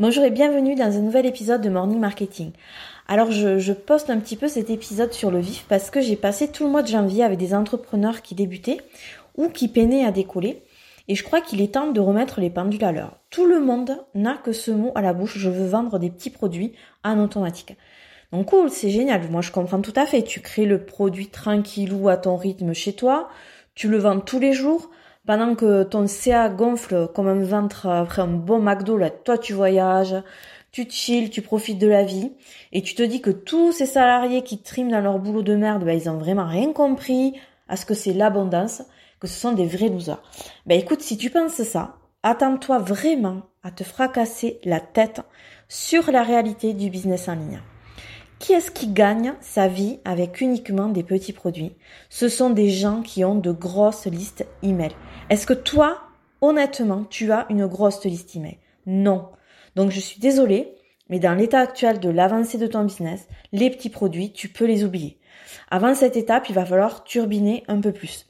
Bonjour et bienvenue dans un nouvel épisode de Morning Marketing. Alors je, poste un petit peu cet épisode sur le vif parce que j'ai passé tout le mois de janvier avec des entrepreneurs qui débutaient ou qui peinaient à décoller et je crois qu'il est temps de remettre les pendules à l'heure. Tout le monde n'a que ce mot à la bouche, je veux vendre des petits produits en automatique. Donc cool, c'est génial, moi je comprends tout à fait. Tu crées le produit tranquillou à ton rythme chez toi, tu le vends tous les jours, pendant que ton CA gonfle comme un ventre après un bon McDo, là, toi tu voyages, tu chill, tu profites de la vie, et tu te dis que tous ces salariés qui triment dans leur boulot de merde, ben, ils ont vraiment rien compris à ce que c'est l'abondance, que ce sont des vrais losers. Ben écoute, si tu penses ça, attends-toi vraiment à te fracasser la tête sur la réalité du business en ligne. Qui est-ce qui gagne sa vie avec uniquement des petits produits? Ce sont des gens qui ont de grosses listes email. Est-ce que toi, honnêtement, tu as une grosse liste email? Non. Donc je suis désolée, mais dans l'état actuel de l'avancée de ton business, les petits produits, tu peux les oublier. Avant cette étape, il va falloir turbiner un peu plus.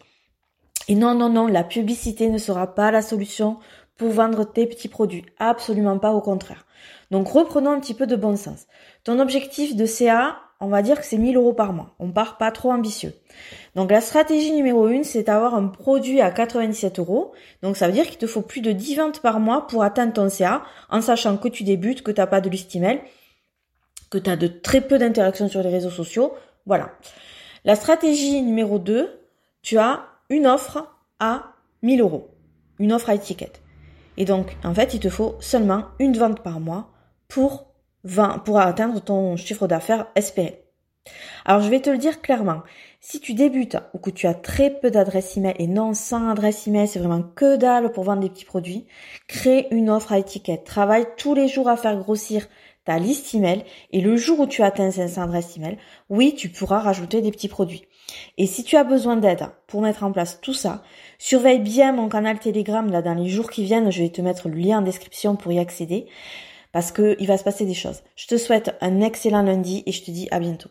Et non, non, non, la publicité ne sera pas la solution pour vendre tes petits produits. Absolument pas, au contraire. Donc reprenons un petit peu de bon sens. Ton objectif de CA, on va dire que c'est 1000 euros par mois. On part pas trop ambitieux. Donc la stratégie numéro 1, c'est d'avoir un produit à 97 euros. Donc ça veut dire qu'il te faut plus de 10 ventes par mois pour atteindre ton CA, en sachant que tu débutes, que tu n'as pas de liste email, que tu as de très peu d'interactions sur les réseaux sociaux. Voilà. La stratégie numéro 2, tu as une offre à 1000 euros. Une offre à étiquette. Et donc, en fait, il te faut seulement une vente par mois pour, 20, pour atteindre ton chiffre d'affaires espéré. Alors, je vais te le dire clairement. Si tu débutes ou que tu as très peu d'adresses email et non sans adresse email, c'est vraiment que dalle pour vendre des petits produits, crée une offre à étiquette. Travaille tous les jours à faire grossir ta liste email et le jour où tu atteins 500 adresses email, oui, tu pourras rajouter des petits produits. Et si tu as besoin d'aide pour mettre en place tout ça, surveille bien mon canal Telegram là dans les jours qui viennent, je vais te mettre le lien en description pour y accéder parce que il va se passer des choses. Je te souhaite un excellent lundi et je te dis à bientôt.